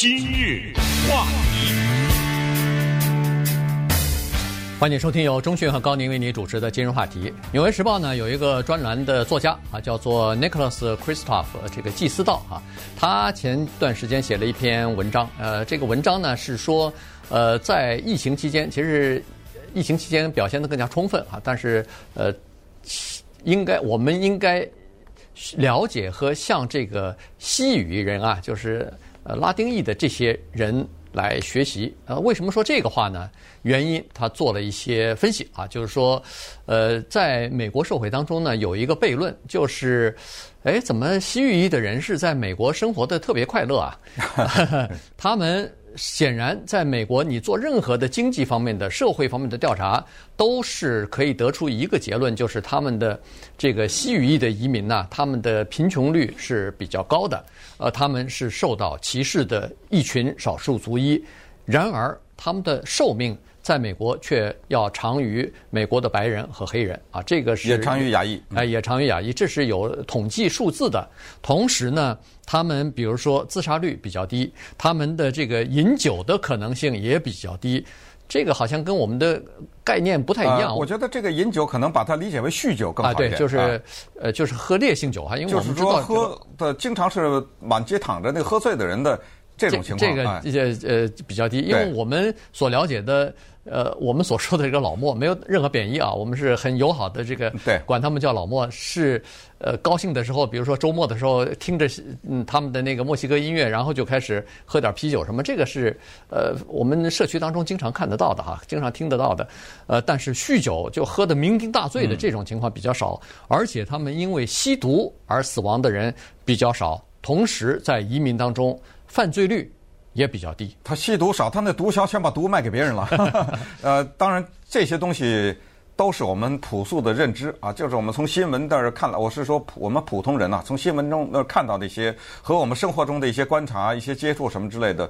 今日话题，欢迎收听由中讯和高宁为你主持的今日话题。纽约时报呢有一个专栏的作家啊，叫做 Nicholas Kristof，这个季思道啊，他前段时间写了一篇文章，呃，这个文章呢是说，呃，在疫情期间，其实疫情期间表现的更加充分啊，但是呃，应该我们应该了解和向这个西语人啊，就是。呃，拉丁裔的这些人来学习，呃，为什么说这个话呢？原因他做了一些分析啊，就是说，呃，在美国社会当中呢，有一个悖论，就是，哎，怎么西域裔的人是在美国生活的特别快乐啊？他们显然在美国，你做任何的经济方面的、社会方面的调查，都是可以得出一个结论，就是他们的这个西语裔的移民呢，他们的贫穷率是比较高的。呃，他们是受到歧视的一群少数族裔，然而他们的寿命在美国却要长于美国的白人和黑人啊，这个是也长于亚裔，哎，也长于亚裔，这是有统计数字的。同时呢，他们比如说自杀率比较低，他们的这个饮酒的可能性也比较低。这个好像跟我们的概念不太一样。呃、我觉得这个饮酒可能把它理解为酗酒更好一点。啊，对，就是、啊、呃，就是喝烈性酒哈，因为我们知道、这个、喝的经常是满街躺着那个喝醉的人的这种情况。这个呃呃比较低，因为我们所了解的。呃，我们所说的这个老莫没有任何贬义啊，我们是很友好的。这个对，管他们叫老莫是呃高兴的时候，比如说周末的时候，听着嗯他们的那个墨西哥音乐，然后就开始喝点啤酒什么。这个是呃我们社区当中经常看得到的哈，经常听得到的。呃，但是酗酒就喝得酩酊大醉的这种情况比较少，嗯，而且他们因为吸毒而死亡的人比较少。同时，在移民当中，犯罪率。也比较低，他吸毒少，他那毒枭全把毒卖给别人了。呃，当然这些东西都是我们朴素的认知啊，就是我们从新闻那儿看了，我是说我们普通人呐、啊，从新闻中那看到的一些和我们生活中的一些观察、一些接触什么之类的，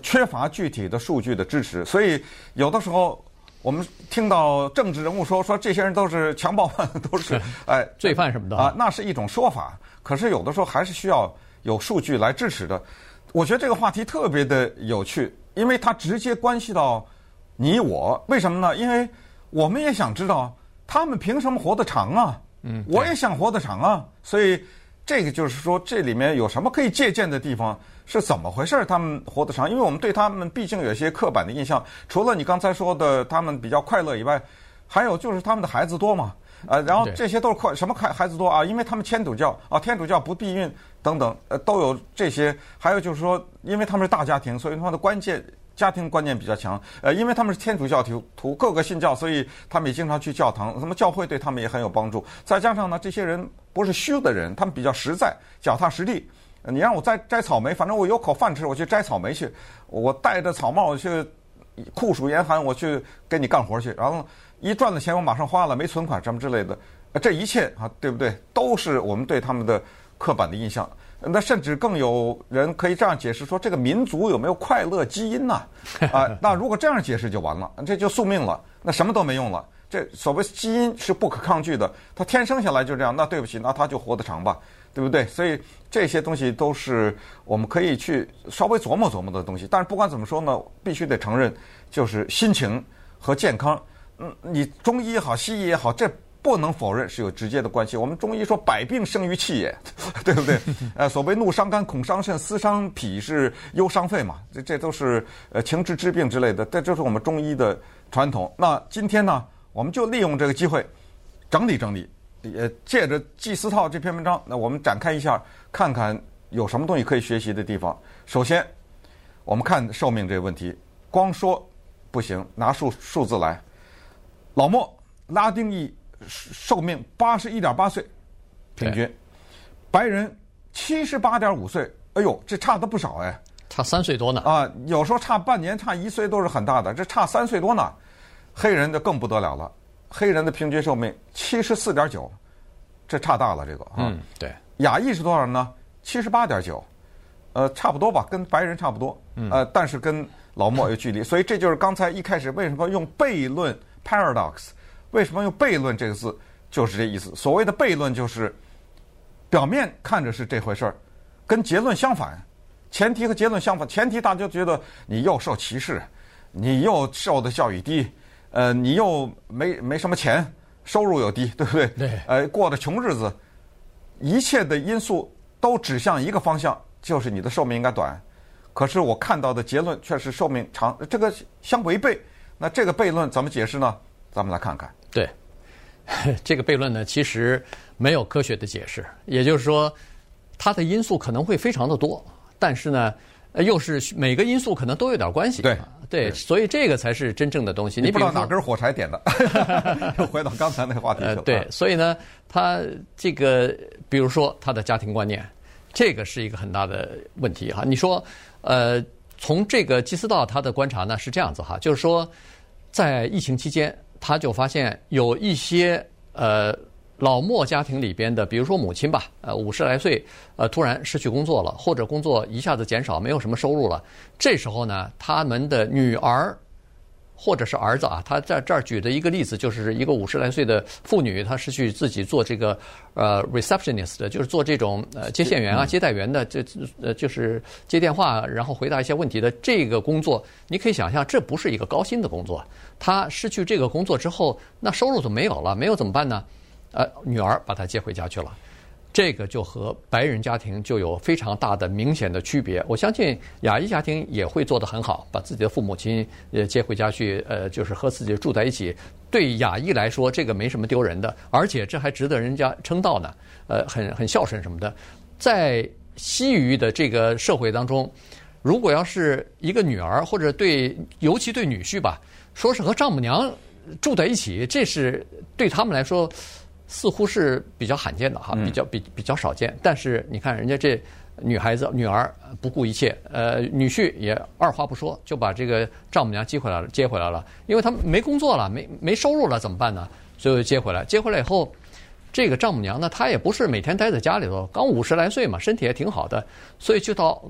缺乏具体的数据的支持，所以有的时候我们听到政治人物说说这些人都是强暴犯，都是哎罪犯什么的啊，那是一种说法，可是有的时候还是需要有数据来支持的。我觉得这个话题特别的有趣，因为它直接关系到你我。为什么呢？因为我们也想知道他们凭什么活得长啊？嗯，我也想活得长啊。所以这个就是说，这里面有什么可以借鉴的地方？是怎么回事？他们活得长？因为我们对他们毕竟有一些刻板的印象。除了你刚才说的他们比较快乐以外，还有就是他们的孩子多嘛。呃，然后这些都是快什么孩孩子多啊？因为他们天主教啊，天主教不避孕等等，呃，都有这些。还有就是说，因为他们是大家庭，所以他们的关键家庭观念比较强。呃，因为他们是天主教徒，徒各个信教，所以他们也经常去教堂。什么教会对他们也很有帮助。再加上呢，这些人不是虚的人，他们比较实在、脚踏实地。你让我摘摘草莓，反正我有口饭吃，我去摘草莓去。我戴着草帽去，酷暑严寒，我去给你干活去，然后。一赚了钱，我马上花了，没存款什么之类的，这一切啊，对不对？都是我们对他们的刻板的印象。那甚至更有人可以这样解释说，这个民族有没有快乐基因呢？啊，那如果这样解释就完了，这就宿命了，那什么都没用了。这所谓基因是不可抗拒的，他天生下来就这样。那对不起，那他就活得长吧，对不对？所以这些东西都是我们可以去稍微琢磨琢磨的东西。但是不管怎么说呢，必须得承认，就是心情和健康。嗯，你中医也好，西医也好，这不能否认是有直接的关系。我们中医说“百病生于气”也，对不对？呃，所谓“怒伤肝，恐伤肾，思伤脾，是忧伤肺”嘛，这这都是呃情志之病之类的。这就是我们中医的传统。那今天呢，我们就利用这个机会整理整理，也，借着季思套这篇文章，那我们展开一下，看看有什么东西可以学习的地方。首先，我们看寿命这个问题，光说不行，拿数数字来。老莫拉丁裔寿命八十一点八岁，平均，白人七十八点五岁，哎呦，这差的不少哎，差三岁多呢啊！有时候差半年、差一岁都是很大的，这差三岁多呢。黑人的更不得了了，黑人的平均寿命七十四点九，这差大了这个啊。嗯，对。亚裔是多少呢？七十八点九，呃，差不多吧，跟白人差不多。嗯。呃，但是跟老莫有距离，所以这就是刚才一开始为什么用悖论。Paradox，为什么用悖论这个字？就是这意思。所谓的悖论，就是表面看着是这回事儿，跟结论相反，前提和结论相反。前提大家觉得你又受歧视，你又受的教育低，呃，你又没没什么钱，收入又低，对不对？对。呃，过的穷日子，一切的因素都指向一个方向，就是你的寿命应该短。可是我看到的结论却是寿命长，这个相违背。那这个悖论怎么解释呢？咱们来看看。对，这个悖论呢，其实没有科学的解释。也就是说，它的因素可能会非常的多，但是呢，又是每个因素可能都有点关系。对对，所以这个才是真正的东西。你不知道哪根火柴点的？又回到刚才那个话题去了。对，所以呢，他这个，比如说他的家庭观念，这个是一个很大的问题哈。你说。呃，从这个基斯道他的观察呢是这样子哈，就是说，在疫情期间，他就发现有一些呃老莫家庭里边的，比如说母亲吧，呃五十来岁，呃突然失去工作了，或者工作一下子减少，没有什么收入了，这时候呢，他们的女儿。或者是儿子啊，他在这儿举的一个例子，就是一个五十来岁的妇女，她是去自己做这个呃 receptionist 的，就是做这种呃接线员啊、接待员的，这呃就是接电话，然后回答一些问题的这个工作。你可以想象，这不是一个高薪的工作。她失去这个工作之后，那收入就没有了，没有怎么办呢？呃，女儿把她接回家去了。这个就和白人家庭就有非常大的明显的区别。我相信亚裔家庭也会做得很好，把自己的父母亲呃接回家去，呃，就是和自己住在一起。对亚裔来说，这个没什么丢人的，而且这还值得人家称道呢。呃，很很孝顺什么的。在西语的这个社会当中，如果要是一个女儿或者对，尤其对女婿吧，说是和丈母娘住在一起，这是对他们来说。似乎是比较罕见的哈，比较比比较少见。但是你看人家这女孩子女儿不顾一切，呃，女婿也二话不说就把这个丈母娘接回来了，接回来了。因为他没工作了，没没收入了，怎么办呢？所以接回来，接回来以后，这个丈母娘呢，她也不是每天待在家里头，刚五十来岁嘛，身体也挺好的，所以就到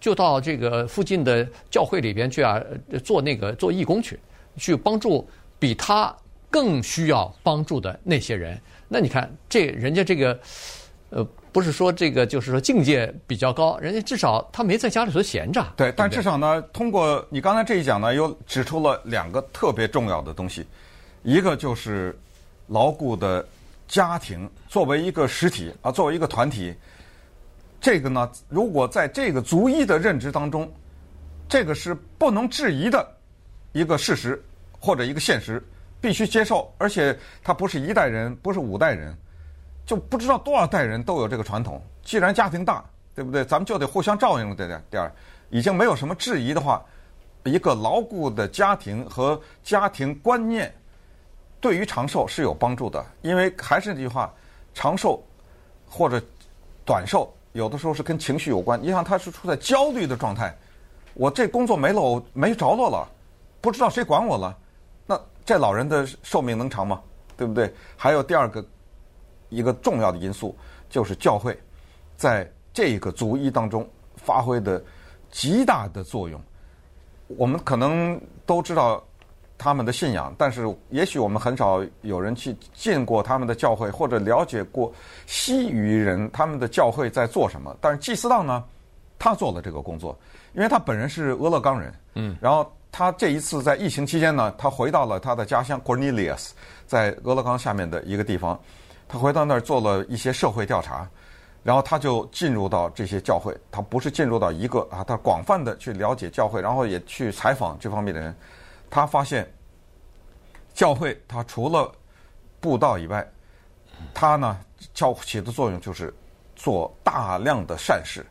就到这个附近的教会里边去啊，做那个做义工去，去帮助比她更需要帮助的那些人。那你看，这人家这个，呃，不是说这个，就是说境界比较高，人家至少他没在家里头闲着。对，但至少呢，通过你刚才这一讲呢，又指出了两个特别重要的东西，一个就是牢固的家庭作为一个实体啊，作为一个团体，这个呢，如果在这个族裔的认知当中，这个是不能质疑的一个事实或者一个现实。必须接受，而且他不是一代人，不是五代人，就不知道多少代人都有这个传统。既然家庭大，对不对？咱们就得互相照应，对不对？第二，已经没有什么质疑的话，一个牢固的家庭和家庭观念，对于长寿是有帮助的。因为还是那句话，长寿或者短寿，有的时候是跟情绪有关。你想，他是处在焦虑的状态，我这工作没了，我没着落了，不知道谁管我了。这老人的寿命能长吗？对不对？还有第二个一个重要的因素，就是教会在这个族裔当中发挥的极大的作用。我们可能都知道他们的信仰，但是也许我们很少有人去进过他们的教会，或者了解过西语人他们的教会在做什么。但是祭司道呢，他做了这个工作，因为他本人是俄勒冈人，嗯，然后。他这一次在疫情期间呢，他回到了他的家乡 Cornelius，在俄勒冈下面的一个地方，他回到那儿做了一些社会调查，然后他就进入到这些教会，他不是进入到一个啊，他广泛的去了解教会，然后也去采访这方面的人，他发现教会他除了布道以外，他呢教起的作用就是做大量的善事，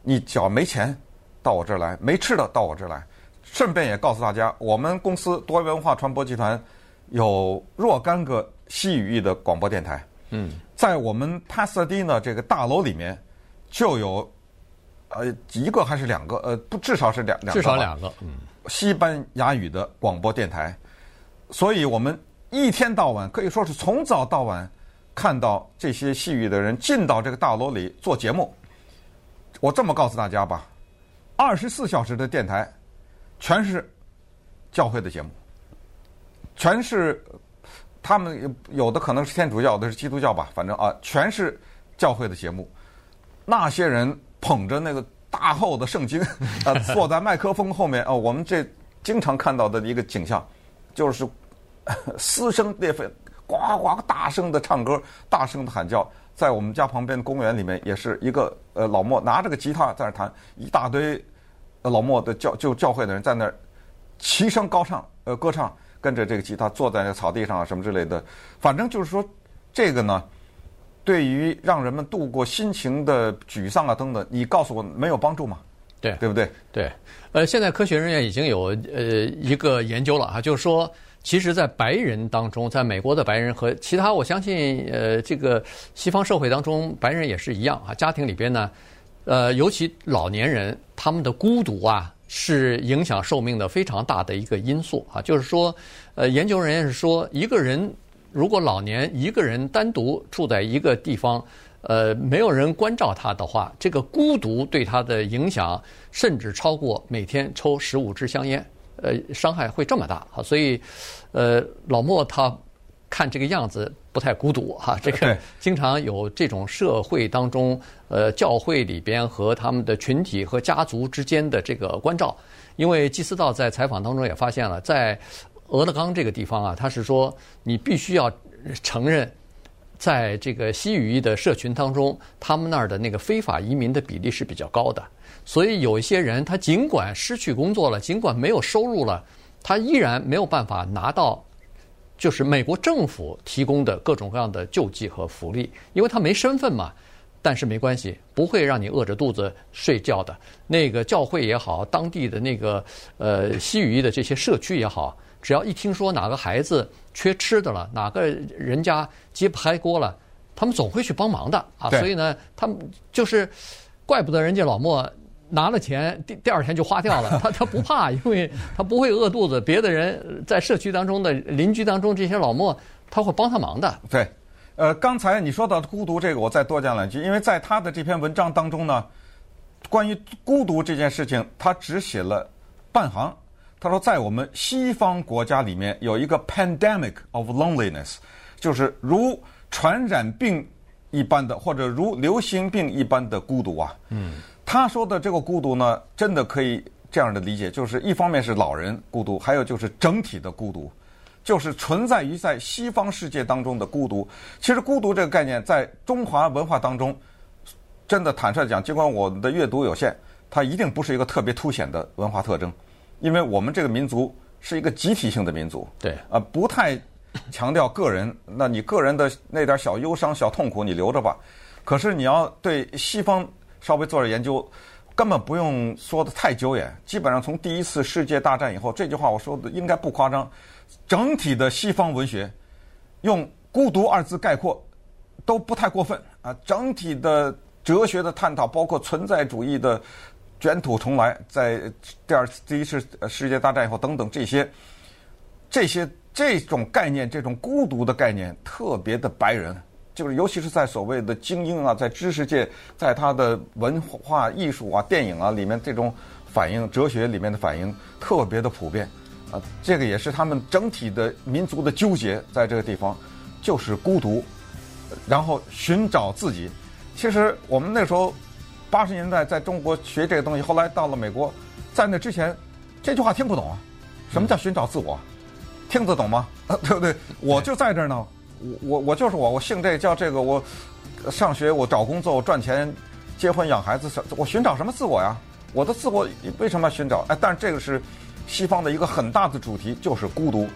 你只要没钱到我这儿来，没吃的到我这儿来。顺便也告诉大家，我们公司多元文化传播集团有若干个西语裔的广播电台。嗯，在我们 Pasadena 这个大楼里面，就有呃一个还是两个呃不至少是两两个，至少两个嗯西班牙语的广播电台。所以我们一天到晚可以说是从早到晚看到这些西语的人进到这个大楼里做节目。我这么告诉大家吧，二十四小时的电台。全是教会的节目，全是他们有的可能是天主教，有的是基督教吧，反正啊，全是教会的节目。那些人捧着那个大厚的圣经，呃，坐在麦克风后面哦，我们这经常看到的一个景象，就是嘶声裂肺，呱呱大声的唱歌，大声的喊叫。在我们家旁边的公园里面，也是一个呃老莫拿着个吉他在那弹，一大堆老莫的教就教会的人在那儿齐声高唱，呃歌唱，跟着这个吉他坐在那草地上啊什么之类的，反正就是说这个呢。对于让人们度过心情的沮丧啊等等，你告诉我没有帮助吗？对，对不对？对，呃，现在科学人员已经有呃一个研究了哈，就是说，其实，在白人当中，在美国的白人和其他，我相信呃这个西方社会当中，白人也是一样啊。家庭里边呢，呃，尤其老年人，他们的孤独啊，是影响寿命的非常大的一个因素啊。就是说，呃，研究人员是说，一个人。如果老年一个人单独住在一个地方，呃，没有人关照他的话，这个孤独对他的影响甚至超过每天抽十五支香烟，呃，伤害会这么大啊！所以，呃，老莫他看这个样子不太孤独哈，这个经常有这种社会当中，呃，教会里边和他们的群体和家族之间的这个关照，因为纪思道在采访当中也发现了，在。俄勒冈这个地方啊，他是说你必须要承认，在这个西语裔的社群当中，他们那儿的那个非法移民的比例是比较高的。所以有一些人，他尽管失去工作了，尽管没有收入了，他依然没有办法拿到就是美国政府提供的各种各样的救济和福利，因为他没身份嘛。但是没关系，不会让你饿着肚子睡觉的。那个教会也好，当地的那个呃西语裔的这些社区也好。只要一听说哪个孩子缺吃的了，哪个人家揭不开锅了，他们总会去帮忙的啊。所以呢，他们就是怪不得人家老莫拿了钱，第第二天就花掉了。他他不怕，因为他不会饿肚子。别的人在社区当中的邻居当中，这些老莫他会帮他忙的。对，呃，刚才你说到的孤独这个，我再多讲两句，因为在他的这篇文章当中呢，关于孤独这件事情，他只写了半行。他说，在我们西方国家里面有一个 pandemic of loneliness，就是如传染病一般的，或者如流行病一般的孤独啊。嗯，他说的这个孤独呢，真的可以这样的理解，就是一方面是老人孤独，还有就是整体的孤独，就是存在于在西方世界当中的孤独。其实孤独这个概念在中华文化当中，真的坦率讲，尽管我的阅读有限，它一定不是一个特别凸显的文化特征。因为我们这个民族是一个集体性的民族，对，啊，不太强调个人。那你个人的那点小忧伤、小痛苦，你留着吧。可是你要对西方稍微做点研究，根本不用说得太久远。基本上从第一次世界大战以后，这句话我说的应该不夸张。整体的西方文学用“孤独”二字概括都不太过分啊。整体的哲学的探讨，包括存在主义的。卷土重来，在第二次、第一次世界大战以后，等等这些，这些这种概念，这种孤独的概念，特别的白人，就是尤其是在所谓的精英啊，在知识界，在他的文化艺术啊、电影啊里面，这种反应，哲学里面的反应，特别的普遍啊。这个也是他们整体的民族的纠结，在这个地方，就是孤独，然后寻找自己。其实我们那时候。八十年代在中国学这个东西，后来到了美国，在那之前，这句话听不懂啊。什么叫寻找自我？听得懂吗？对不对？我就在这儿呢，我我我就是我，我姓这叫这个，我上学，我找工作，我赚钱，结婚养孩子，我寻找什么自我呀？我的自我为什么要寻找？哎，但是这个是西方的一个很大的主题，就是孤独。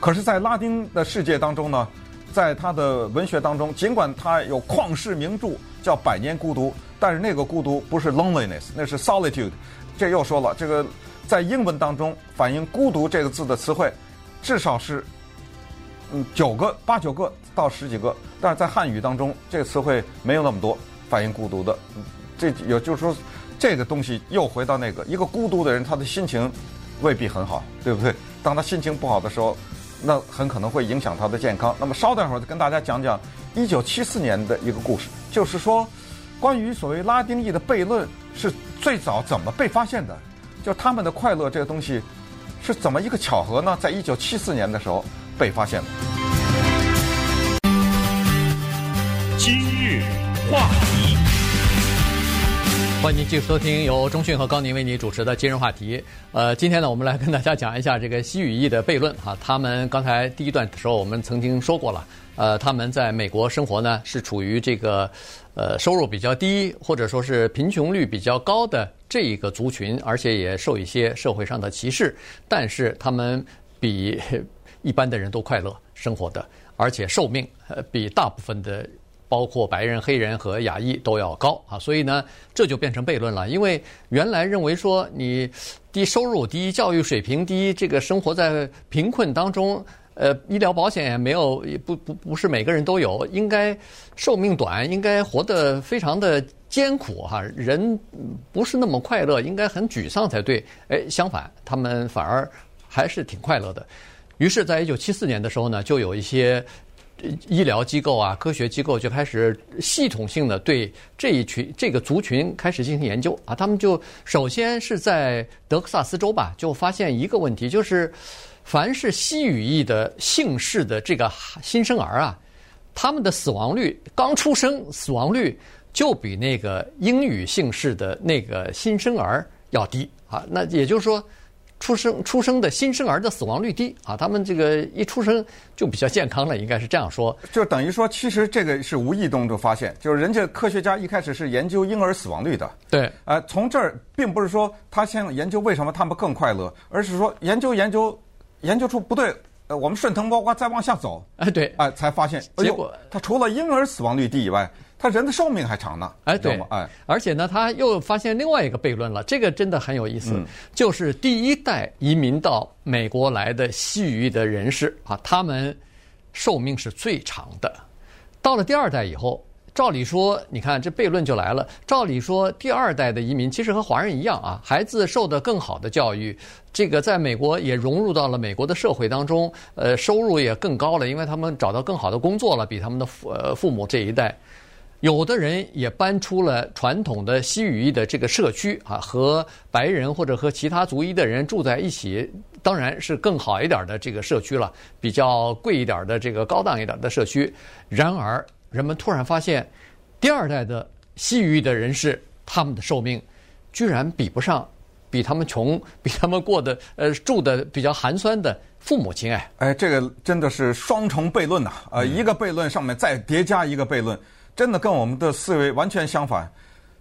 可是，在拉丁的世界当中呢，在他的文学当中，尽管他有旷世名著叫《百年孤独》。但是那个孤独不是 loneliness，那是 solitude。这又说了，这个在英文当中反映“孤独”这个字的词汇，至少是嗯九个、八九个到十几个。但是在汉语当中，这个词汇没有那么多反映孤独的。这也就是说，这个东西又回到那个一个孤独的人，他的心情未必很好，对不对？当他心情不好的时候，那很可能会影响他的健康。那么稍等会儿再，跟大家讲讲一九七四年的一个故事，就是说。关于所谓拉丁裔的悖论是最早怎么被发现的？就他们的快乐这个东西是怎么一个巧合呢？在一九七四年的时候被发现了。今日话题，欢迎继续收听由中讯和高宁为你主持的今日话题。呃，今天呢，我们来跟大家讲一下这个西语裔的悖论哈。他们刚才第一段的时候，我们曾经说过了。呃，他们在美国生活呢，是处于这个呃收入比较低，或者说是贫穷率比较高的这一个族群，而且也受一些社会上的歧视。但是他们比一般的人都快乐生活的，而且寿命呃比大部分的。包括白人、黑人和亚裔都要高啊，所以呢，这就变成悖论了。因为原来认为说你低收入、低教育水平、低这个生活在贫困当中，呃，医疗保险也没有，不不不是每个人都有，应该寿命短，应该活得非常的艰苦哈，人不是那么快乐，应该很沮丧才对。哎，相反，他们反而还是挺快乐的。于是，在一九七四年的时候呢，就有一些。医疗机构啊，科学机构就开始系统性的对这一群这个族群开始进行研究啊。他们就首先是在德克萨斯州吧，就发现一个问题，就是凡是西语裔的姓氏的这个新生儿啊，他们的死亡率刚出生死亡率就比那个英语姓氏的那个新生儿要低啊。那也就是说。出生出生的新生儿的死亡率低啊，他们这个一出生就比较健康了，应该是这样说。就等于说，其实这个是无意中就发现，就是人家科学家一开始是研究婴儿死亡率的。对，呃，从这儿并不是说他先研究为什么他们更快乐，而是说研究研究研究出不对，呃，我们顺藤摸瓜再往下走，哎，对，哎、呃，才发现，结果他除了婴儿死亡率低以外。他人的寿命还长呢，哎，对，哎，而且呢，他又发现另外一个悖论了，这个真的很有意思，嗯、就是第一代移民到美国来的西语的人士啊，他们寿命是最长的。到了第二代以后，照理说，你看这悖论就来了。照理说，第二代的移民其实和华人一样啊，孩子受的更好的教育，这个在美国也融入到了美国的社会当中，呃，收入也更高了，因为他们找到更好的工作了，比他们的父呃父母这一代。有的人也搬出了传统的西语裔的这个社区啊，和白人或者和其他族裔的人住在一起，当然是更好一点的这个社区了，比较贵一点的这个高档一点的社区。然而，人们突然发现，第二代的西语裔的人士，他们的寿命居然比不上比他们穷、比他们过的呃住的比较寒酸的父母亲。哎，哎，这个真的是双重悖论呐！啊，一个悖论上面再叠加一个悖论。真的跟我们的思维完全相反，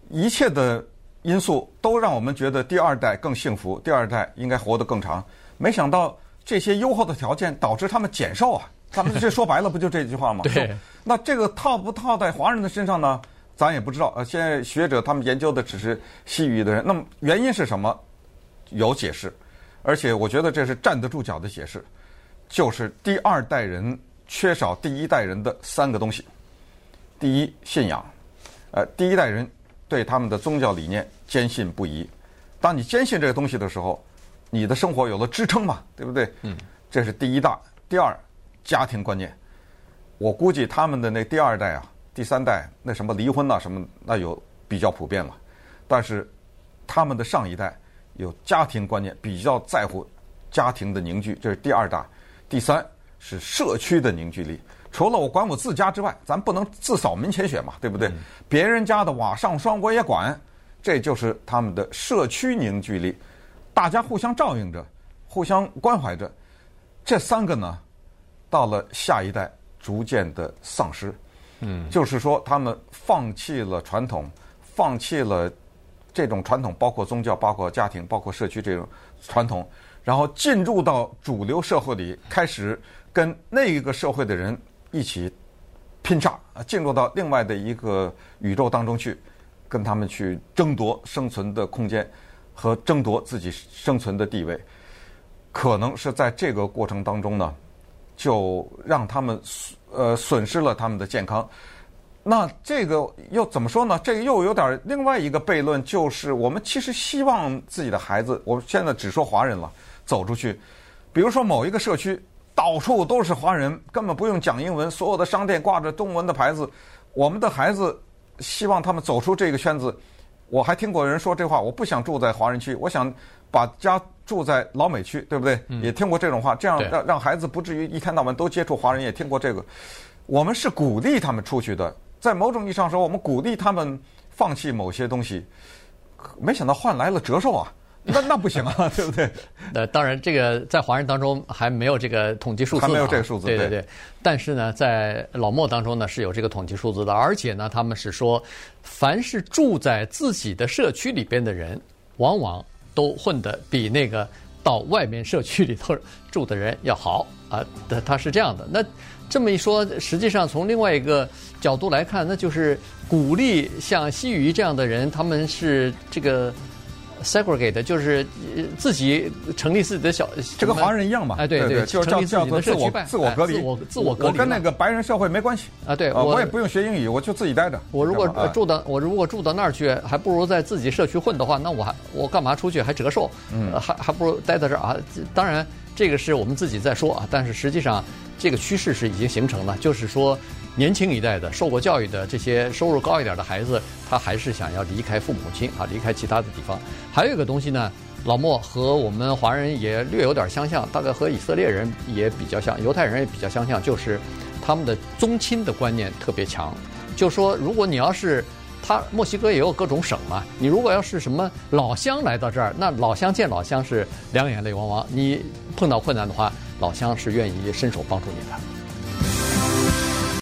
一切的因素都让我们觉得第二代更幸福，第二代应该活得更长。没想到这些优厚的条件导致他们减寿啊！他们这说白了不就这句话吗？对。那这个套不套在华人的身上呢？咱也不知道。呃，现在学者他们研究的只是西语的人，那么原因是什么？有解释，而且我觉得这是站得住脚的解释，就是第二代人缺少第一代人的三个东西。第一，信仰，呃，第一代人对他们的宗教理念坚信不疑。当你坚信这个东西的时候，你的生活有了支撑嘛，对不对？嗯，这是第一大。第二，家庭观念。我估计他们的那第二代啊，第三代那什么离婚呐什么，那有比较普遍了。但是他们的上一代有家庭观念，比较在乎家庭的凝聚，这是第二大。第三是社区的凝聚力。除了我管我自家之外，咱不能自扫门前雪嘛，对不对？别人家的瓦上霜我也管，这就是他们的社区凝聚力，大家互相照应着，互相关怀着。这三个呢，到了下一代逐渐的丧失。嗯，就是说他们放弃了传统，放弃了这种传统，包括宗教、包括家庭、包括社区这种传统，然后进入到主流社会里，开始跟那一个社会的人。一起拼杀啊，进入到另外的一个宇宙当中去，跟他们去争夺生存的空间和争夺自己生存的地位，可能是在这个过程当中呢，就让他们呃损失了他们的健康。那这个又怎么说呢？这个又有点另外一个悖论，就是我们其实希望自己的孩子，我现在只说华人了，走出去，比如说某一个社区。到处都是华人，根本不用讲英文。所有的商店挂着中文的牌子。我们的孩子希望他们走出这个圈子。我还听过人说这话：我不想住在华人区，我想把家住在老美区，对不对？嗯、也听过这种话，这样让让孩子不至于一天到晚都接触华人。也听过这个。我们是鼓励他们出去的，在某种意义上说，我们鼓励他们放弃某些东西。没想到换来了折寿啊。那那不行啊，对不对？呃，当然，这个在华人当中还没有这个统计数字，还没有这个数字，对对对。但是呢，在老莫当中呢是有这个统计数字的，而且呢，他们是说，凡是住在自己的社区里边的人，往往都混得比那个到外面社区里头住的人要好啊。他他是这样的。那这么一说，实际上从另外一个角度来看，那就是鼓励像西语这样的人，他们是这个。Segregate 就是自己成立自己的小，这跟华人一样嘛？哎，对对，就是叫叫做自我自我隔离，自我自我隔离。我跟那个白人社会没关系啊，对，我也不用学英语，我就自己待着。我如果住到我如果住到那儿去，还不如在自己社区混的话，那我还我干嘛出去还折寿？嗯，还还不如待在这儿啊。当然，这个是我们自己在说啊，但是实际上这个趋势是已经形成了，就是说。年轻一代的受过教育的这些收入高一点的孩子，他还是想要离开父母亲啊，离开其他的地方。还有一个东西呢，老莫和我们华人也略有点相像，大概和以色列人也比较像，犹太人也比较相像，就是他们的宗亲的观念特别强。就说如果你要是他墨西哥也有各种省嘛，你如果要是什么老乡来到这儿，那老乡见老乡是两眼泪汪汪。你碰到困难的话，老乡是愿意伸手帮助你的。